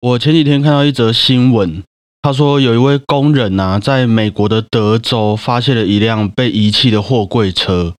我前几天看到一则新闻，他说有一位工人啊，在美国的德州发现了一辆被遗弃的货柜车，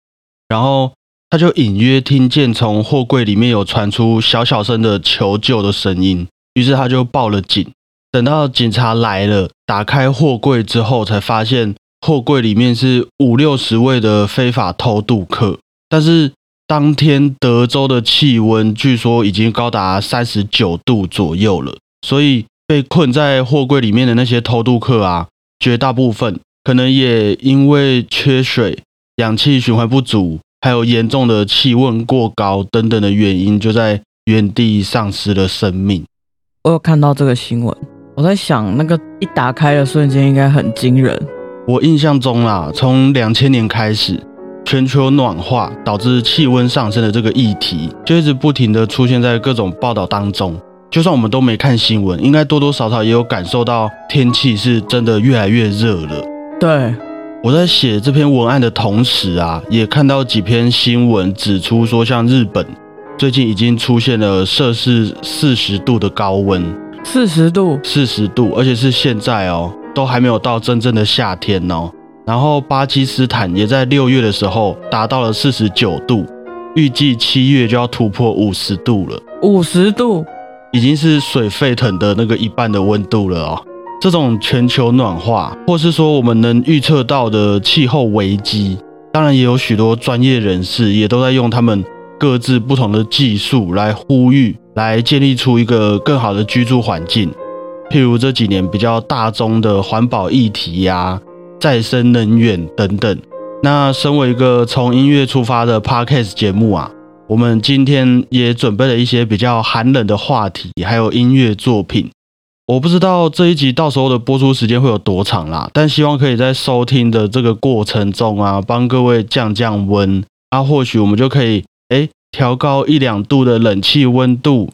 然后他就隐约听见从货柜里面有传出小小声的求救的声音，于是他就报了警。等到警察来了，打开货柜之后，才发现货柜里面是五六十位的非法偷渡客，但是。当天德州的气温据说已经高达三十九度左右了，所以被困在货柜里面的那些偷渡客啊，绝大部分可能也因为缺水、氧气循环不足，还有严重的气温过高等等的原因，就在原地丧失了生命。我有看到这个新闻，我在想，那个一打开的瞬间应该很惊人。我印象中啦，从两千年开始。全球暖化导致气温上升的这个议题，就一直不停的出现在各种报道当中。就算我们都没看新闻，应该多多少少也有感受到天气是真的越来越热了。对，我在写这篇文案的同时啊，也看到几篇新闻指出说，像日本最近已经出现了摄氏四十度的高温，四十度，四十度，而且是现在哦，都还没有到真正的夏天哦。然后巴基斯坦也在六月的时候达到了四十九度，预计七月就要突破五十度了。五十度已经是水沸腾的那个一半的温度了哦。这种全球暖化，或是说我们能预测到的气候危机，当然也有许多专业人士也都在用他们各自不同的技术来呼吁，来建立出一个更好的居住环境。譬如这几年比较大宗的环保议题呀。再生能源等等。那身为一个从音乐出发的 podcast 节目啊，我们今天也准备了一些比较寒冷的话题，还有音乐作品。我不知道这一集到时候的播出时间会有多长啦，但希望可以在收听的这个过程中啊，帮各位降降温啊，或许我们就可以哎调高一两度的冷气温度，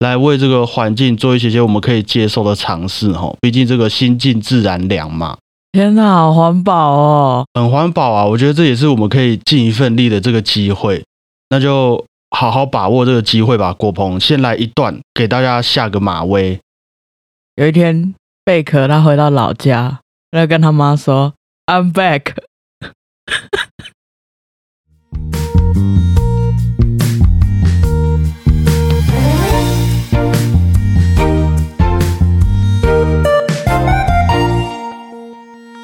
来为这个环境做一些些我们可以接受的尝试哈。毕竟这个心静自然凉嘛。天哪，好环保哦！很环保啊，我觉得这也是我们可以尽一份力的这个机会，那就好好把握这个机会吧。果鹏，先来一段给大家下个马威。有一天，贝壳他回到老家，他跟他妈说：“I'm back。”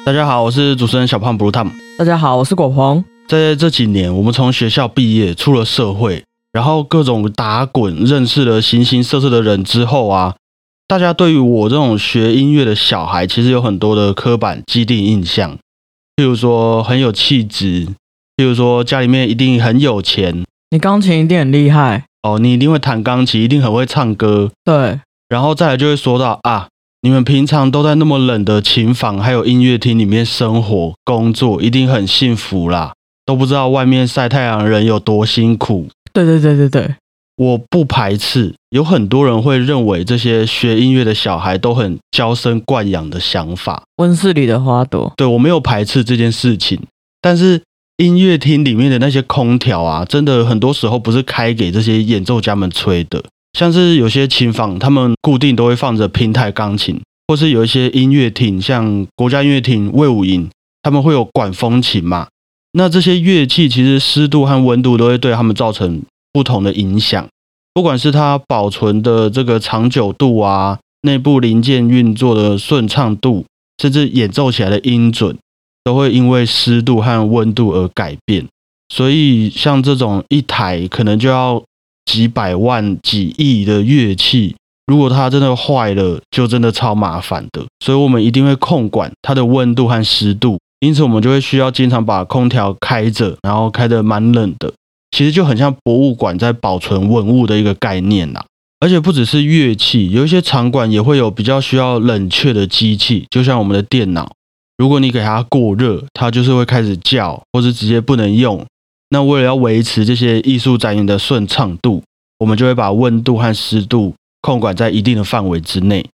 大家好，我是主持人小胖 Blue Tom。大家好，我是果鹏。在这几年，我们从学校毕业，出了社会，然后各种打滚，认识了形形色色的人之后啊，大家对于我这种学音乐的小孩，其实有很多的刻板既定印象。譬如说很有气质，譬如说家里面一定很有钱，你钢琴一定很厉害哦，你一定会弹钢琴，一定很会唱歌。对，然后再来就会说到啊。你们平常都在那么冷的琴房还有音乐厅里面生活工作，一定很幸福啦，都不知道外面晒太阳的人有多辛苦。对对对对对，我不排斥，有很多人会认为这些学音乐的小孩都很娇生惯养的想法。温室里的花朵，对我没有排斥这件事情，但是音乐厅里面的那些空调啊，真的很多时候不是开给这些演奏家们吹的。像是有些琴房，他们固定都会放着平台钢琴，或是有一些音乐厅，像国家音乐厅、魏武营，他们会有管风琴嘛。那这些乐器其实湿度和温度都会对他们造成不同的影响，不管是它保存的这个长久度啊，内部零件运作的顺畅度，甚至演奏起来的音准，都会因为湿度和温度而改变。所以像这种一台可能就要。几百万、几亿的乐器，如果它真的坏了，就真的超麻烦的。所以，我们一定会控管它的温度和湿度。因此，我们就会需要经常把空调开着，然后开得蛮冷的。其实就很像博物馆在保存文物的一个概念呐。而且不只是乐器，有一些场馆也会有比较需要冷却的机器，就像我们的电脑。如果你给它过热，它就是会开始叫，或者直接不能用。那为了要维持这些艺术展演的顺畅度，我们就会把温度和湿度控管在一定的范围之内。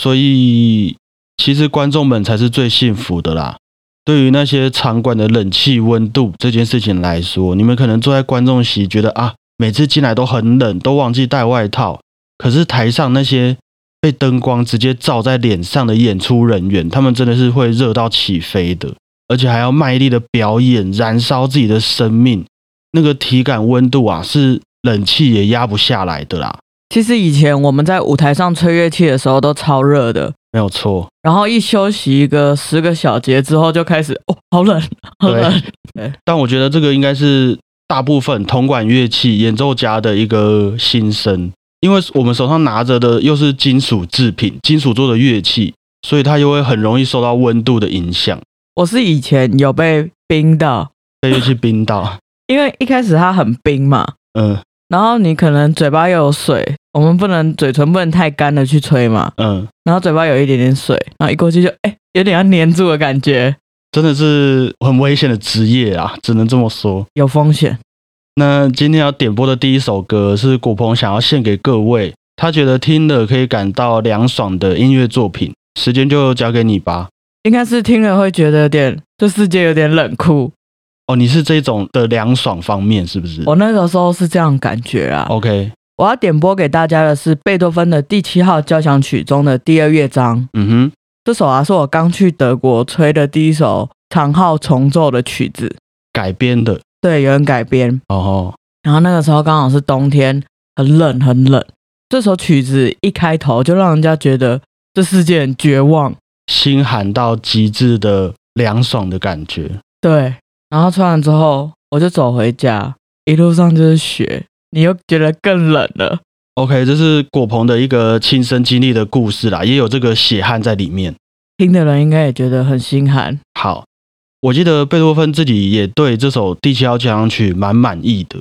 所以，其实观众们才是最幸福的啦。对于那些场馆的冷气温度这件事情来说，你们可能坐在观众席，觉得啊，每次进来都很冷，都忘记带外套。可是台上那些被灯光直接照在脸上的演出人员，他们真的是会热到起飞的，而且还要卖力的表演，燃烧自己的生命，那个体感温度啊，是冷气也压不下来的啦。其实以前我们在舞台上吹乐器的时候都超热的，没有错。然后一休息一个十个小节之后，就开始哦，好冷，好冷。对，但我觉得这个应该是大部分铜管乐器演奏家的一个心声，因为我们手上拿着的又是金属制品、金属做的乐器，所以它又会很容易受到温度的影响。我是以前有被冰到，被乐器冰到，因为一开始它很冰嘛，嗯，然后你可能嘴巴又有水。我们不能嘴唇不能太干的去吹嘛，嗯，然后嘴巴有一点点水，然后一过去就哎，有点要粘住的感觉，真的是很危险的职业啊，只能这么说，有风险。那今天要点播的第一首歌是古鹏想要献给各位，他觉得听了可以感到凉爽的音乐作品，时间就交给你吧。应该是听了会觉得有点这世界有点冷酷哦，你是这种的凉爽方面是不是？我那个时候是这样感觉啊。OK。我要点播给大家的是贝多芬的第七号交响曲中的第二乐章。嗯哼，这首啊是我刚去德国吹的第一首长号重奏的曲子，改编的。对，有人改编。哦。然后那个时候刚好是冬天，很冷很冷。这首曲子一开头就让人家觉得这世界很绝望，心寒到极致的凉爽的感觉。对。然后穿完之后，我就走回家，一路上就是雪。你又觉得更冷了。OK，这是果鹏的一个亲身经历的故事啦，也有这个血汗在里面。听的人应该也觉得很心寒。好，我记得贝多芬自己也对这首第七号交响曲蛮满意的。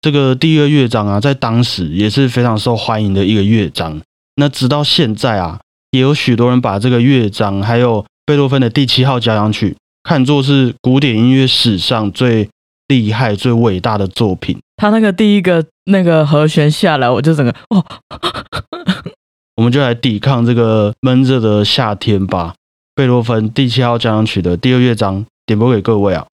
这个第二乐章啊，在当时也是非常受欢迎的一个乐章。那直到现在啊，也有许多人把这个乐章还有贝多芬的第七号交响曲看作是古典音乐史上最厉害、最伟大的作品。他那个第一个那个和弦下来，我就整个哦，我们就来抵抗这个闷热的夏天吧。贝多芬第七号交响曲的第二乐章，点播给各位啊。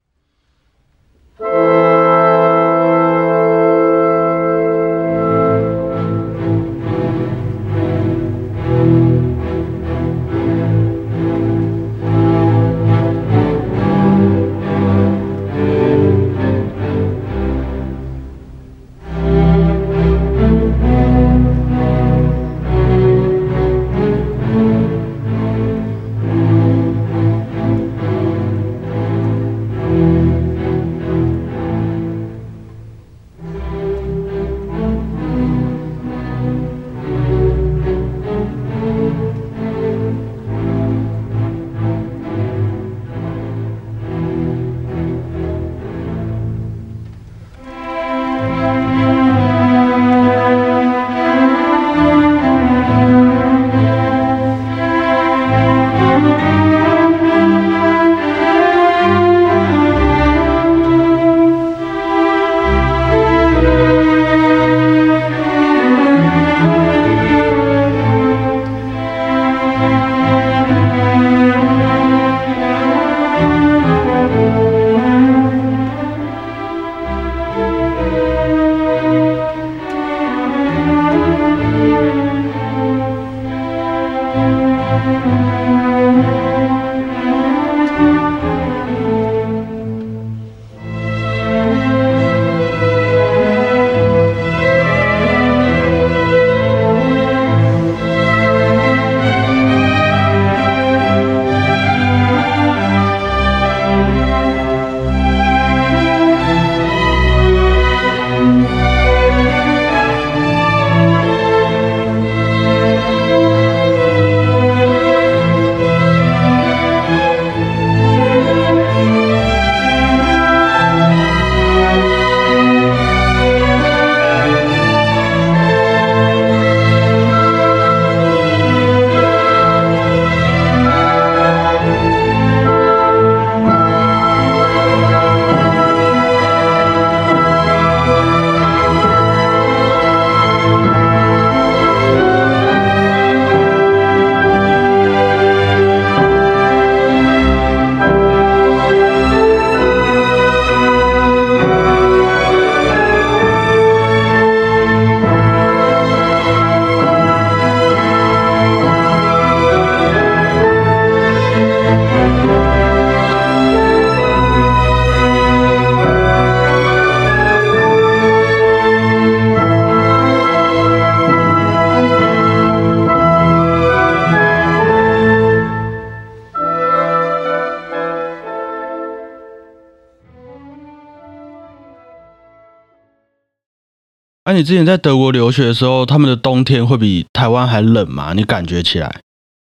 那你之前在德国留学的时候，他们的冬天会比台湾还冷吗？你感觉起来？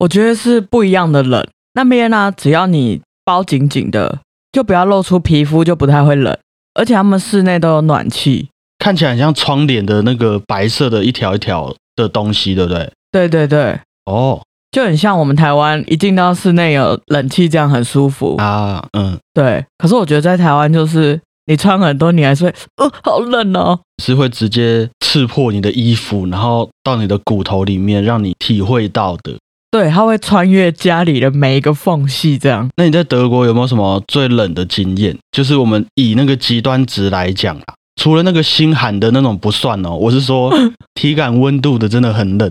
我觉得是不一样的冷。那边呢，只要你包紧紧的，就不要露出皮肤，就不太会冷。而且他们室内都有暖气，看起来很像窗帘的那个白色的一条一条的东西，对不对？对对对，哦，就很像我们台湾一进到室内有冷气，这样很舒服啊。嗯，对。可是我觉得在台湾就是你穿很多，你还是会，哦，好冷哦，是会直接刺破你的衣服，然后到你的骨头里面，让你体会到的。对，它会穿越家里的每一个缝隙，这样。那你在德国有没有什么最冷的经验？就是我们以那个极端值来讲啊，除了那个心寒的那种不算哦，我是说 体感温度的真的很冷。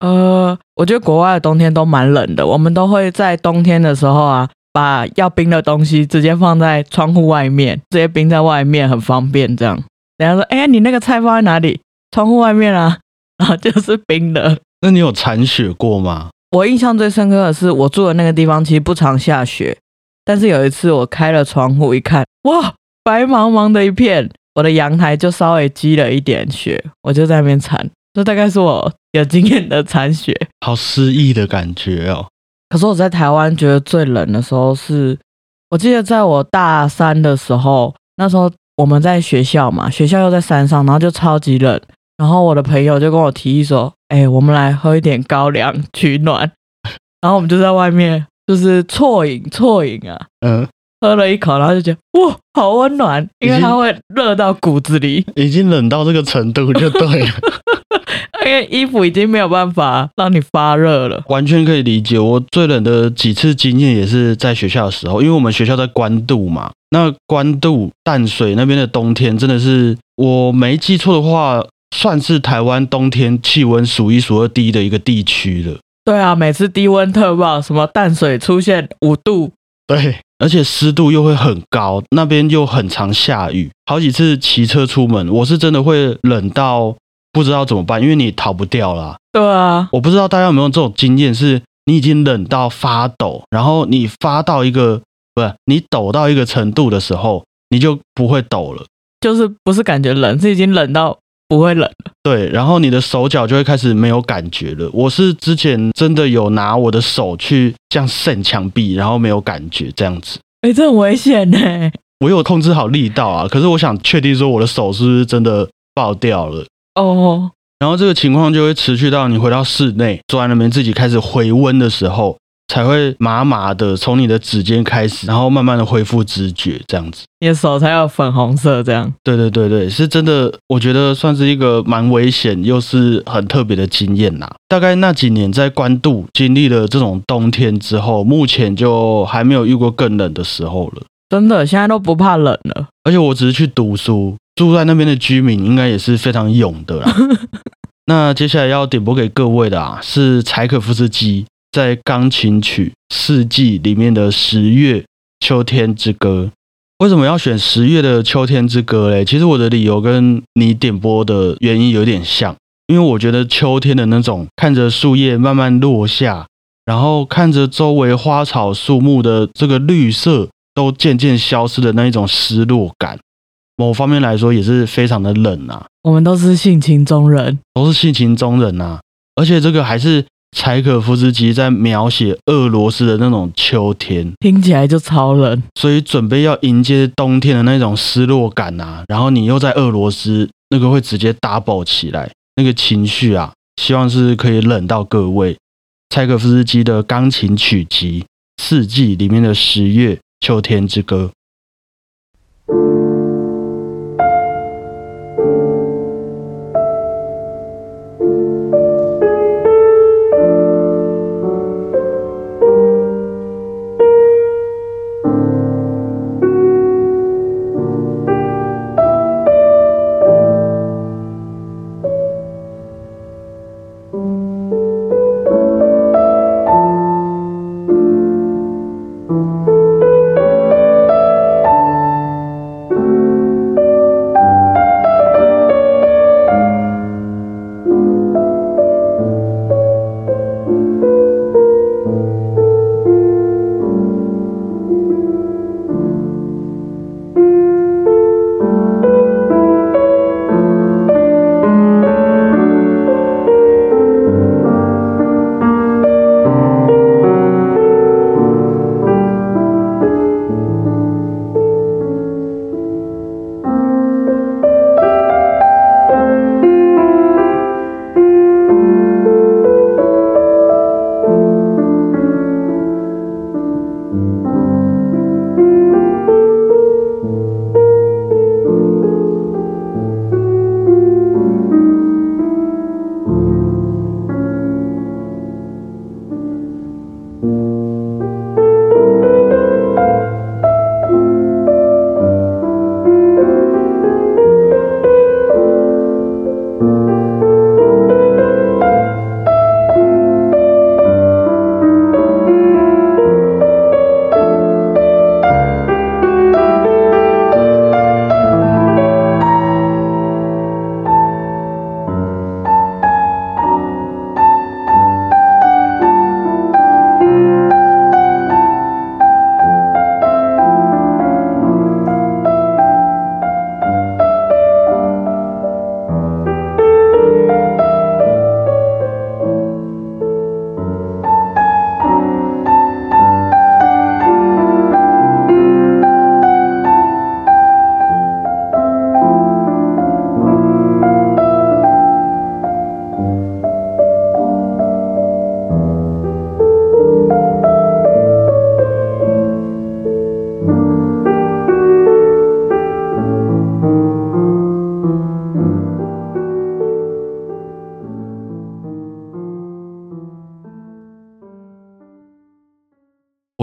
呃，我觉得国外的冬天都蛮冷的，我们都会在冬天的时候啊，把要冰的东西直接放在窗户外面，直接冰在外面，很方便。这样，人家说，哎，你那个菜放在哪里？窗户外面啊，然后就是冰的。那你有铲雪过吗？我印象最深刻的是，我住的那个地方其实不常下雪，但是有一次我开了窗户一看，哇，白茫茫的一片，我的阳台就稍微积了一点雪，我就在那边铲，这大概是我有经验的铲雪，好诗意的感觉哦。可是我在台湾觉得最冷的时候是，我记得在我大三的时候，那时候我们在学校嘛，学校又在山上，然后就超级冷。然后我的朋友就跟我提议说：“哎，我们来喝一点高粱取暖。”然后我们就在外面就是啜饮啜饮啊，嗯，喝了一口，然后就觉得哇，好温暖，因为它会热到骨子里，已经冷到这个程度就对了，因为衣服已经没有办法让你发热了，完全可以理解。我最冷的几次经验也是在学校的时候，因为我们学校在关渡嘛，那关渡淡水那边的冬天真的是，我没记错的话。算是台湾冬天气温数一数二低的一个地区了。对啊，每次低温特报，什么淡水出现五度，对，而且湿度又会很高，那边又很常下雨，好几次骑车出门，我是真的会冷到不知道怎么办，因为你逃不掉啦。对啊，我不知道大家有没有这种经验，是你已经冷到发抖，然后你发到一个不是你抖到一个程度的时候，你就不会抖了，就是不是感觉冷，是已经冷到。不会冷对，然后你的手脚就会开始没有感觉了。我是之前真的有拿我的手去这样渗墙壁，然后没有感觉这样子。哎，这很危险呢。我有控制好力道啊，可是我想确定说我的手是不是真的爆掉了哦。然后这个情况就会持续到你回到室内，坐在那边自己开始回温的时候。才会麻麻的从你的指尖开始，然后慢慢的恢复知觉，这样子，你的手才有粉红色，这样。对对对对，是真的，我觉得算是一个蛮危险又是很特别的经验呐。大概那几年在关渡经历了这种冬天之后，目前就还没有遇过更冷的时候了。真的，现在都不怕冷了。而且我只是去读书，住在那边的居民应该也是非常勇的啦。那接下来要点播给各位的啊，是柴可夫斯基。在钢琴曲四季里面的十月秋天之歌，为什么要选十月的秋天之歌嘞？其实我的理由跟你点播的原因有点像，因为我觉得秋天的那种看着树叶慢慢落下，然后看着周围花草树木的这个绿色都渐渐消失的那一种失落感，某方面来说也是非常的冷啊。我们都是性情中人，都是性情中人啊，而且这个还是。柴可夫斯基在描写俄罗斯的那种秋天，听起来就超冷，所以准备要迎接冬天的那种失落感啊，然后你又在俄罗斯，那个会直接 double 起来，那个情绪啊，希望是可以冷到各位。柴可夫斯基的钢琴曲集《四季》里面的十月秋天之歌。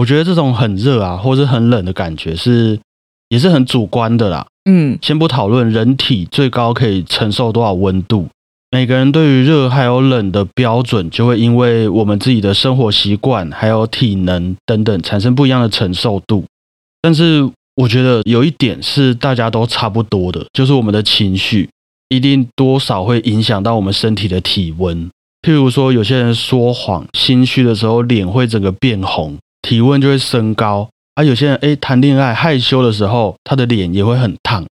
我觉得这种很热啊，或者很冷的感觉是也是很主观的啦。嗯，先不讨论人体最高可以承受多少温度，每个人对于热还有冷的标准，就会因为我们自己的生活习惯还有体能等等产生不一样的承受度。但是我觉得有一点是大家都差不多的，就是我们的情绪一定多少会影响到我们身体的体温。譬如说，有些人说谎、心虚的时候，脸会整个变红。体温就会升高，而有些人诶谈恋爱害羞的时候，他的脸也会很烫。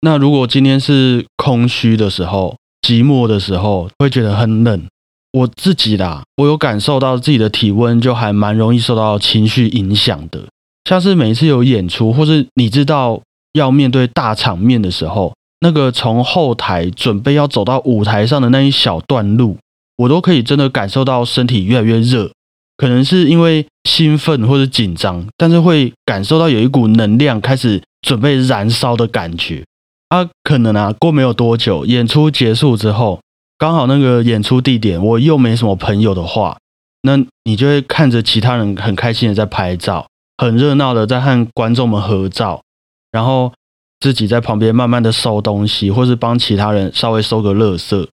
那如果今天是空虚的时候、寂寞的时候，会觉得很冷。我自己啦，我有感受到自己的体温就还蛮容易受到情绪影响的。像是每次有演出，或是你知道要面对大场面的时候，那个从后台准备要走到舞台上的那一小段路，我都可以真的感受到身体越来越热。可能是因为兴奋或者紧张，但是会感受到有一股能量开始准备燃烧的感觉。啊，可能啊，过没有多久，演出结束之后，刚好那个演出地点我又没什么朋友的话，那你就会看着其他人很开心的在拍照，很热闹的在和观众们合照，然后自己在旁边慢慢的收东西，或是帮其他人稍微收个垃圾。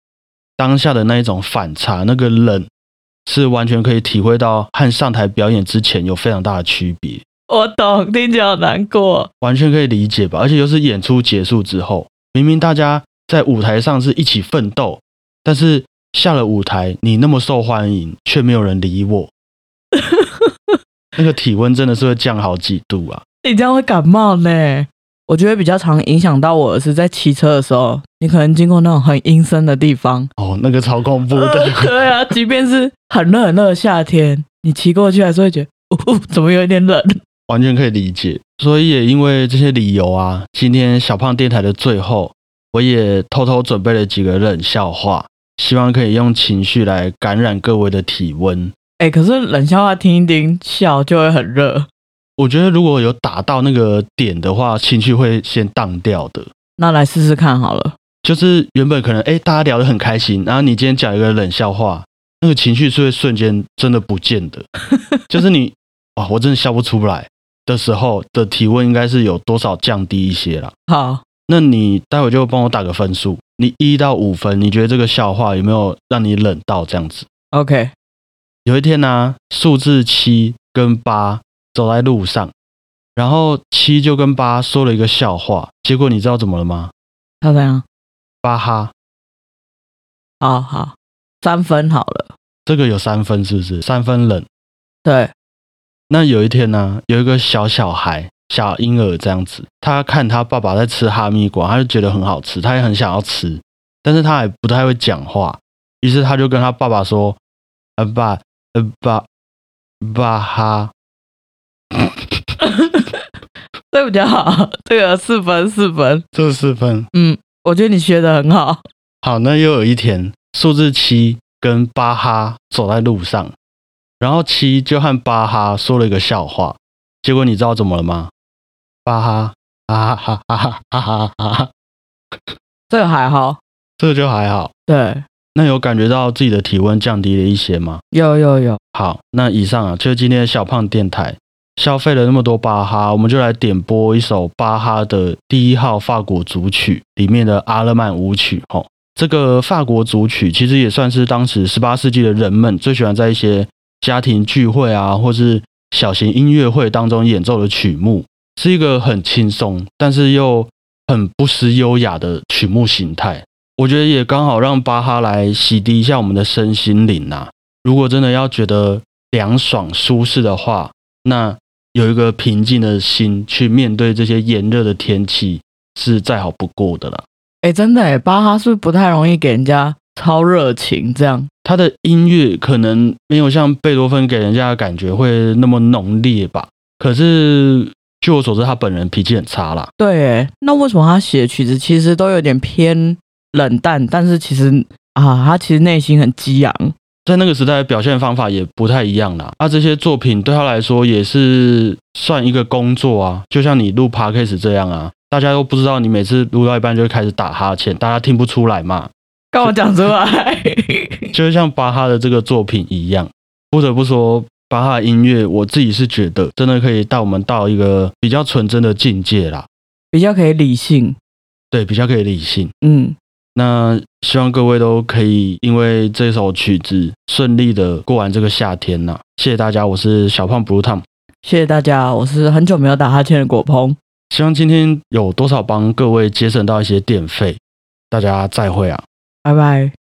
当下的那一种反差，那个冷。是完全可以体会到和上台表演之前有非常大的区别。我懂，听起来好难过。完全可以理解吧？而且又是演出结束之后，明明大家在舞台上是一起奋斗，但是下了舞台，你那么受欢迎，却没有人理我。那个体温真的是会降好几度啊！你这样会感冒呢。我觉得比较常影响到我的是在骑车的时候，你可能经过那种很阴森的地方哦，那个超恐怖的。对啊，即便是很热很热的夏天，你骑过去还是会觉得，哦，怎么有一点冷？完全可以理解。所以也因为这些理由啊，今天小胖电台的最后，我也偷偷准备了几个冷笑话，希望可以用情绪来感染各位的体温。哎，可是冷笑话听一听笑就会很热。我觉得如果有打到那个点的话，情绪会先荡掉的。那来试试看好了。就是原本可能哎，大家聊得很开心，然后你今天讲一个冷笑话，那个情绪是会瞬间真的不见的。就是你哇，我真的笑不出来的时候的体温应该是有多少降低一些了。好，那你待会就帮我打个分数，你一到五分，你觉得这个笑话有没有让你冷到这样子？OK。有一天呢，数字七跟八。走在路上，然后七就跟八说了一个笑话，结果你知道怎么了吗？他怎样？巴哈。好好，三分好了。这个有三分是不是？三分冷。对。那有一天呢，有一个小小孩，小婴儿这样子，他看他爸爸在吃哈密瓜，他就觉得很好吃，他也很想要吃，但是他还不太会讲话，于是他就跟他爸爸说：“呃爸，呃爸，巴哈。” 这比较好，这个四分四分，这四分。嗯，我觉得你学的很好。好，那又有一天，数字七跟巴哈走在路上，然后七就和巴哈说了一个笑话，结果你知道怎么了吗？巴哈哈哈哈哈哈哈哈哈，这个还好，这个就还好。对，那有感觉到自己的体温降低了一些吗？有有有。好，那以上啊，就是今天的小胖电台。消费了那么多巴哈，我们就来点播一首巴哈的第一号法国组曲里面的阿勒曼舞曲。吼，这个法国组曲其实也算是当时十八世纪的人们最喜欢在一些家庭聚会啊，或是小型音乐会当中演奏的曲目，是一个很轻松，但是又很不失优雅的曲目形态。我觉得也刚好让巴哈来洗涤一下我们的身心灵呐。如果真的要觉得凉爽舒适的话，那有一个平静的心去面对这些炎热的天气，是再好不过的了。哎，真的哎，巴哈是不是不太容易给人家超热情？这样，他的音乐可能没有像贝多芬给人家的感觉会那么浓烈吧。可是据我所知，他本人脾气很差啦。对，那为什么他写的曲子其实都有点偏冷淡？但是其实啊，他其实内心很激昂。在那个时代，表现方法也不太一样啦。那这些作品对他来说也是算一个工作啊，就像你录 podcast 这样啊，大家都不知道你每次录到一半就会开始打哈欠，大家听不出来嘛。跟我讲出来，就是像巴哈的这个作品一样，不得不说，巴哈音乐，我自己是觉得真的可以带我们到一个比较纯真的境界啦，比较可以理性，对，比较可以理性。嗯，那希望各位都可以因为这首曲子顺利的过完这个夏天呐。谢谢大家，我是小胖 Blue Tom。谢谢大家，我是很久没有打哈欠的果鹏。希望今天有多少帮各位节省到一些电费。大家再会啊，拜拜。